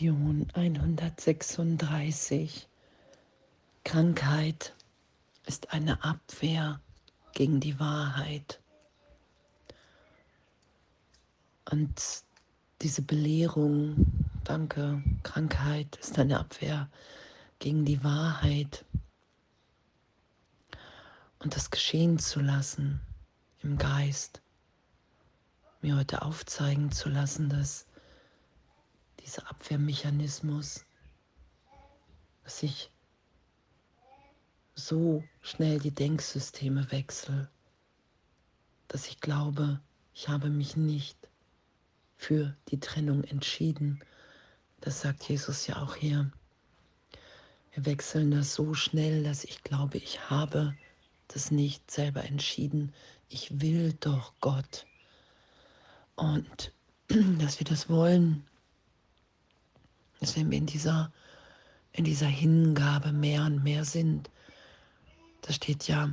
Lektion 136. Krankheit ist eine Abwehr gegen die Wahrheit. Und diese Belehrung, danke, Krankheit ist eine Abwehr gegen die Wahrheit. Und das geschehen zu lassen im Geist, mir heute aufzeigen zu lassen, dass dieser Abwehrmechanismus, dass ich so schnell die Denksysteme wechsle, dass ich glaube, ich habe mich nicht für die Trennung entschieden. Das sagt Jesus ja auch hier. Wir wechseln das so schnell, dass ich glaube, ich habe das nicht selber entschieden. Ich will doch Gott. Und dass wir das wollen, dass wenn wir in dieser, in dieser Hingabe mehr und mehr sind, das steht ja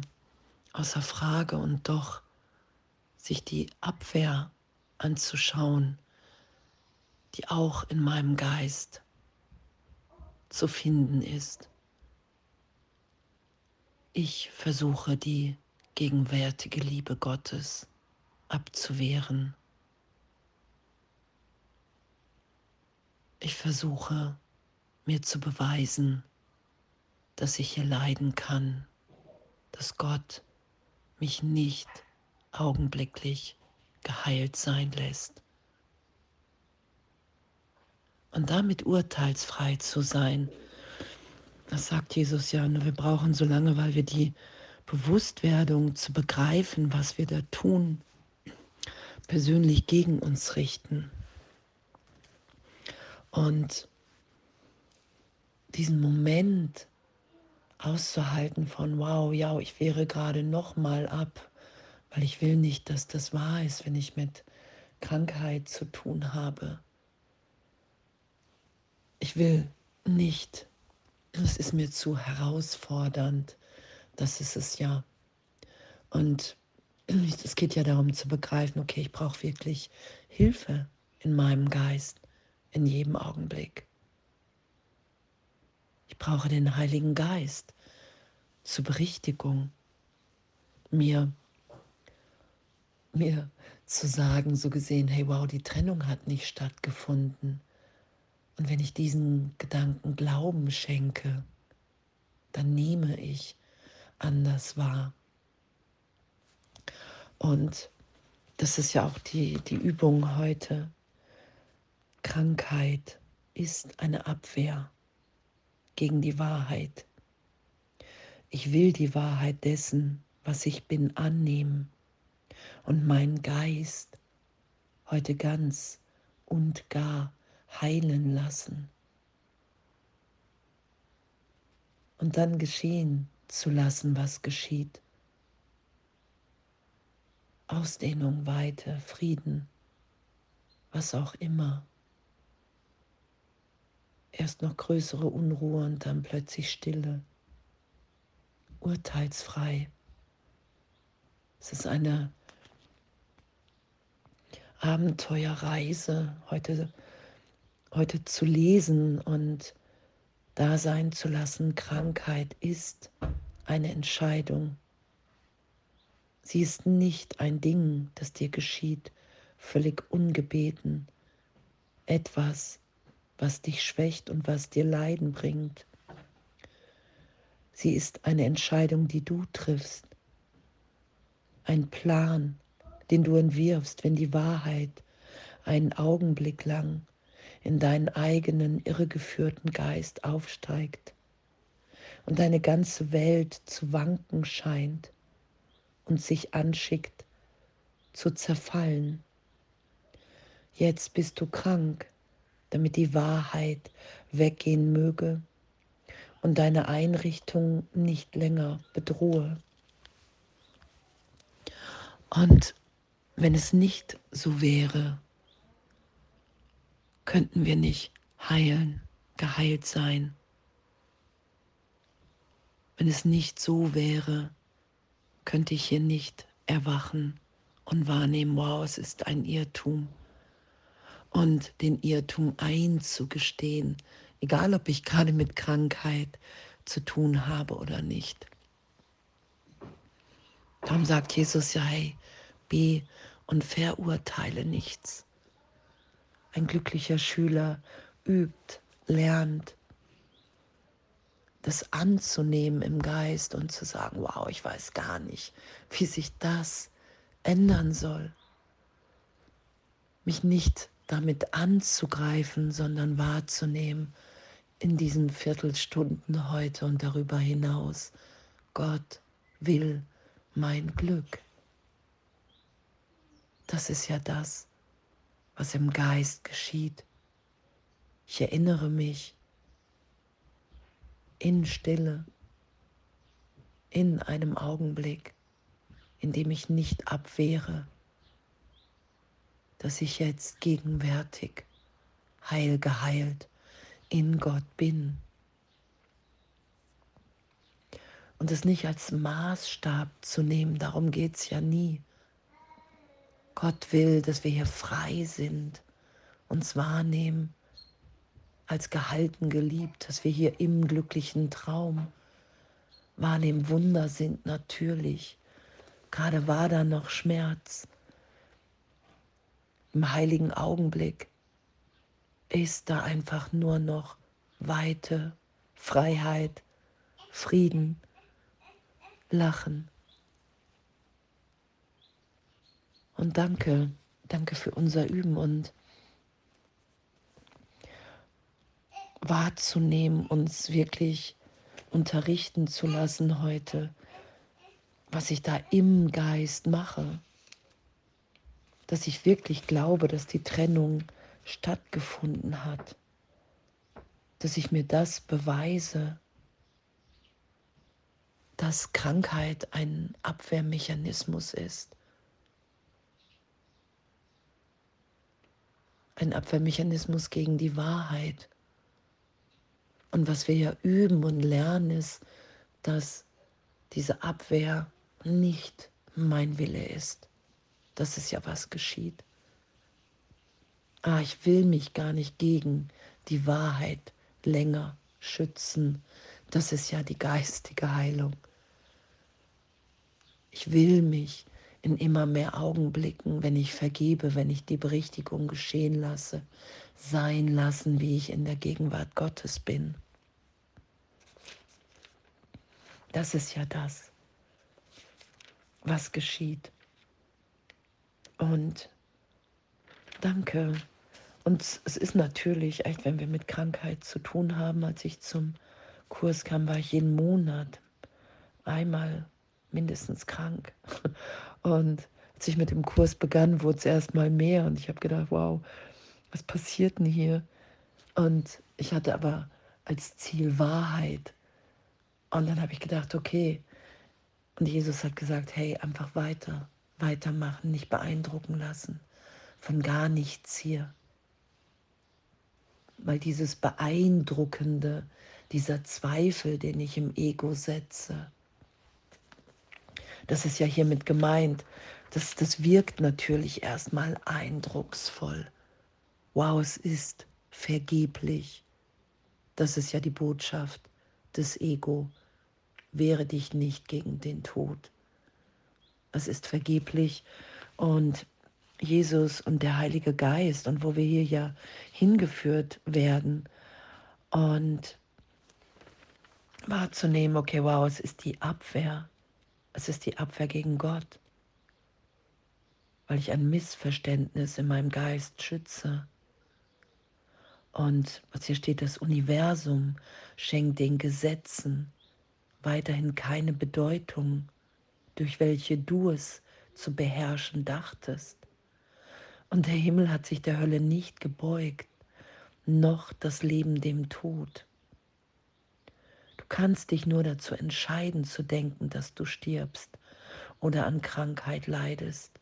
außer Frage und doch sich die Abwehr anzuschauen, die auch in meinem Geist zu finden ist. Ich versuche die gegenwärtige Liebe Gottes abzuwehren. Ich versuche mir zu beweisen, dass ich hier leiden kann, dass Gott mich nicht augenblicklich geheilt sein lässt. Und damit urteilsfrei zu sein, das sagt Jesus ja, wir brauchen so lange, weil wir die Bewusstwerdung zu begreifen, was wir da tun, persönlich gegen uns richten. Und diesen Moment auszuhalten von, wow, ja, ich wäre gerade noch mal ab, weil ich will nicht, dass das wahr ist, wenn ich mit Krankheit zu tun habe. Ich will nicht, es ist mir zu herausfordernd, das ist es ja. Und es geht ja darum zu begreifen, okay, ich brauche wirklich Hilfe in meinem Geist in jedem Augenblick. Ich brauche den Heiligen Geist zur Berichtigung, mir, mir zu sagen, so gesehen, hey wow, die Trennung hat nicht stattgefunden. Und wenn ich diesen Gedanken Glauben schenke, dann nehme ich anders wahr. Und das ist ja auch die, die Übung heute. Krankheit ist eine Abwehr gegen die Wahrheit. Ich will die Wahrheit dessen, was ich bin, annehmen und meinen Geist heute ganz und gar heilen lassen. Und dann geschehen zu lassen, was geschieht. Ausdehnung, Weite, Frieden, was auch immer erst noch größere Unruhe und dann plötzlich Stille, urteilsfrei. Es ist eine Abenteuerreise, heute, heute zu lesen und da sein zu lassen. Krankheit ist eine Entscheidung. Sie ist nicht ein Ding, das dir geschieht, völlig ungebeten. Etwas, was dich schwächt und was dir Leiden bringt. Sie ist eine Entscheidung, die du triffst, ein Plan, den du entwirfst, wenn die Wahrheit einen Augenblick lang in deinen eigenen irregeführten Geist aufsteigt und deine ganze Welt zu wanken scheint und sich anschickt zu zerfallen. Jetzt bist du krank, damit die Wahrheit weggehen möge und deine Einrichtung nicht länger bedrohe. Und wenn es nicht so wäre, könnten wir nicht heilen, geheilt sein. Wenn es nicht so wäre, könnte ich hier nicht erwachen und wahrnehmen, wow, es ist ein Irrtum. Und den Irrtum einzugestehen, egal ob ich gerade mit Krankheit zu tun habe oder nicht. Darum sagt Jesus ja, hey, be und verurteile nichts. Ein glücklicher Schüler übt, lernt, das anzunehmen im Geist und zu sagen, wow, ich weiß gar nicht, wie sich das ändern soll. Mich nicht damit anzugreifen, sondern wahrzunehmen in diesen Viertelstunden heute und darüber hinaus. Gott will mein Glück. Das ist ja das, was im Geist geschieht. Ich erinnere mich in Stille, in einem Augenblick, in dem ich nicht abwehre, dass ich jetzt gegenwärtig, heil geheilt in Gott bin und es nicht als Maßstab zu nehmen, darum geht es ja nie. Gott will, dass wir hier frei sind, uns wahrnehmen als gehalten geliebt, dass wir hier im glücklichen Traum wahrnehmen. Wunder sind natürlich. Gerade war da noch Schmerz. Im heiligen Augenblick ist da einfach nur noch Weite, Freiheit, Frieden, lachen. Und danke, danke für unser Üben und wahrzunehmen, uns wirklich unterrichten zu lassen heute, was ich da im Geist mache. Dass ich wirklich glaube, dass die Trennung stattgefunden hat. Dass ich mir das beweise, dass Krankheit ein Abwehrmechanismus ist. Ein Abwehrmechanismus gegen die Wahrheit. Und was wir ja üben und lernen, ist, dass diese Abwehr nicht mein Wille ist. Das ist ja was geschieht. Ah, ich will mich gar nicht gegen die Wahrheit länger schützen. Das ist ja die geistige Heilung. Ich will mich in immer mehr Augenblicken, wenn ich vergebe, wenn ich die Berichtigung geschehen lasse, sein lassen, wie ich in der Gegenwart Gottes bin. Das ist ja das, was geschieht. Und danke. Und es ist natürlich, echt, wenn wir mit Krankheit zu tun haben, als ich zum Kurs kam, war ich jeden Monat einmal mindestens krank. Und als ich mit dem Kurs begann, wurde es erstmal mehr und ich habe gedacht, wow, was passiert denn hier? Und ich hatte aber als Ziel Wahrheit. Und dann habe ich gedacht, okay. Und Jesus hat gesagt, hey, einfach weiter, weitermachen, nicht beeindrucken lassen von gar nichts hier. Weil dieses Beeindruckende, dieser Zweifel, den ich im Ego setze, das ist ja hiermit gemeint. Das, das wirkt natürlich erstmal eindrucksvoll. Wow, es ist vergeblich. Das ist ja die Botschaft des Ego. Wehre dich nicht gegen den Tod. Es ist vergeblich. Und Jesus und der Heilige Geist und wo wir hier ja hingeführt werden und wahrzunehmen, okay, wow, es ist die Abwehr es ist die Abwehr gegen Gott, weil ich ein Missverständnis in meinem Geist schütze. Und was hier steht, das Universum schenkt den Gesetzen weiterhin keine Bedeutung, durch welche du es zu beherrschen dachtest. Und der Himmel hat sich der Hölle nicht gebeugt, noch das Leben dem Tod. Du kannst dich nur dazu entscheiden zu denken, dass du stirbst oder an Krankheit leidest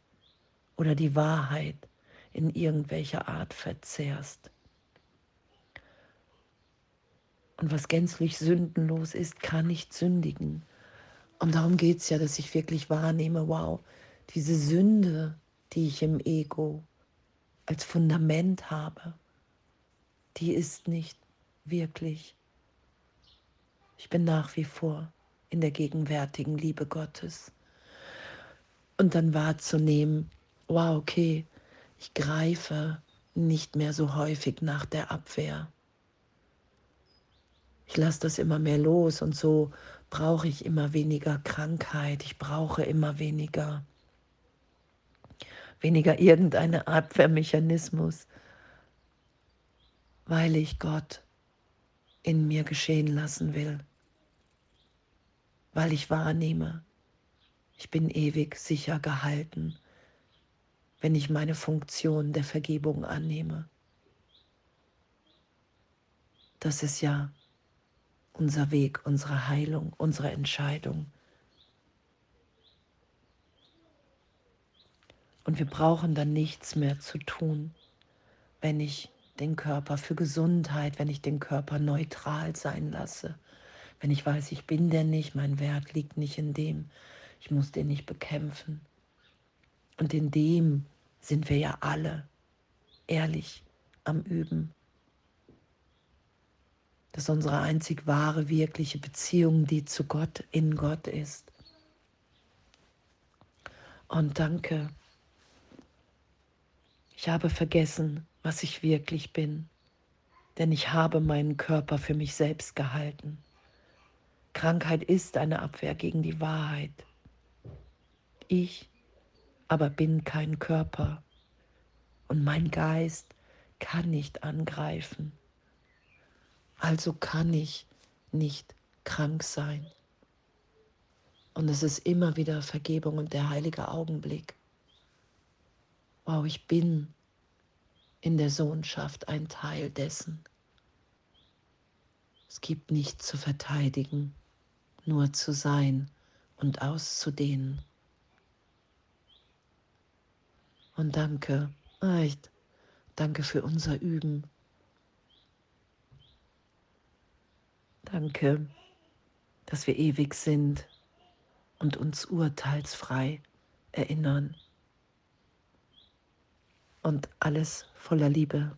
oder die Wahrheit in irgendwelcher Art verzehrst. Und was gänzlich sündenlos ist, kann nicht sündigen. Und darum geht es ja, dass ich wirklich wahrnehme, wow, diese Sünde, die ich im Ego als Fundament habe, die ist nicht wirklich. Ich bin nach wie vor in der gegenwärtigen Liebe Gottes. Und dann wahrzunehmen, wow, okay, ich greife nicht mehr so häufig nach der Abwehr. Ich lasse das immer mehr los und so brauche ich immer weniger Krankheit, ich brauche immer weniger, weniger irgendeine Abwehrmechanismus, weil ich Gott in mir geschehen lassen will, weil ich wahrnehme, ich bin ewig sicher gehalten, wenn ich meine Funktion der Vergebung annehme. Das ist ja unser Weg, unsere Heilung, unsere Entscheidung. Und wir brauchen dann nichts mehr zu tun, wenn ich den Körper für Gesundheit, wenn ich den Körper neutral sein lasse, wenn ich weiß, ich bin der nicht, mein Wert liegt nicht in dem, ich muss den nicht bekämpfen. Und in dem sind wir ja alle ehrlich am Üben. Das ist unsere einzig wahre, wirkliche Beziehung, die zu Gott, in Gott ist. Und danke. Ich habe vergessen, was ich wirklich bin, denn ich habe meinen Körper für mich selbst gehalten. Krankheit ist eine Abwehr gegen die Wahrheit. Ich aber bin kein Körper und mein Geist kann nicht angreifen also kann ich nicht krank sein. Und es ist immer wieder Vergebung und der heilige Augenblick. Wow, ich bin in der Sohnschaft ein Teil dessen. Es gibt nichts zu verteidigen, nur zu sein und auszudehnen. Und danke, echt, danke für unser Üben. Danke, dass wir ewig sind und uns urteilsfrei erinnern. Und alles voller Liebe.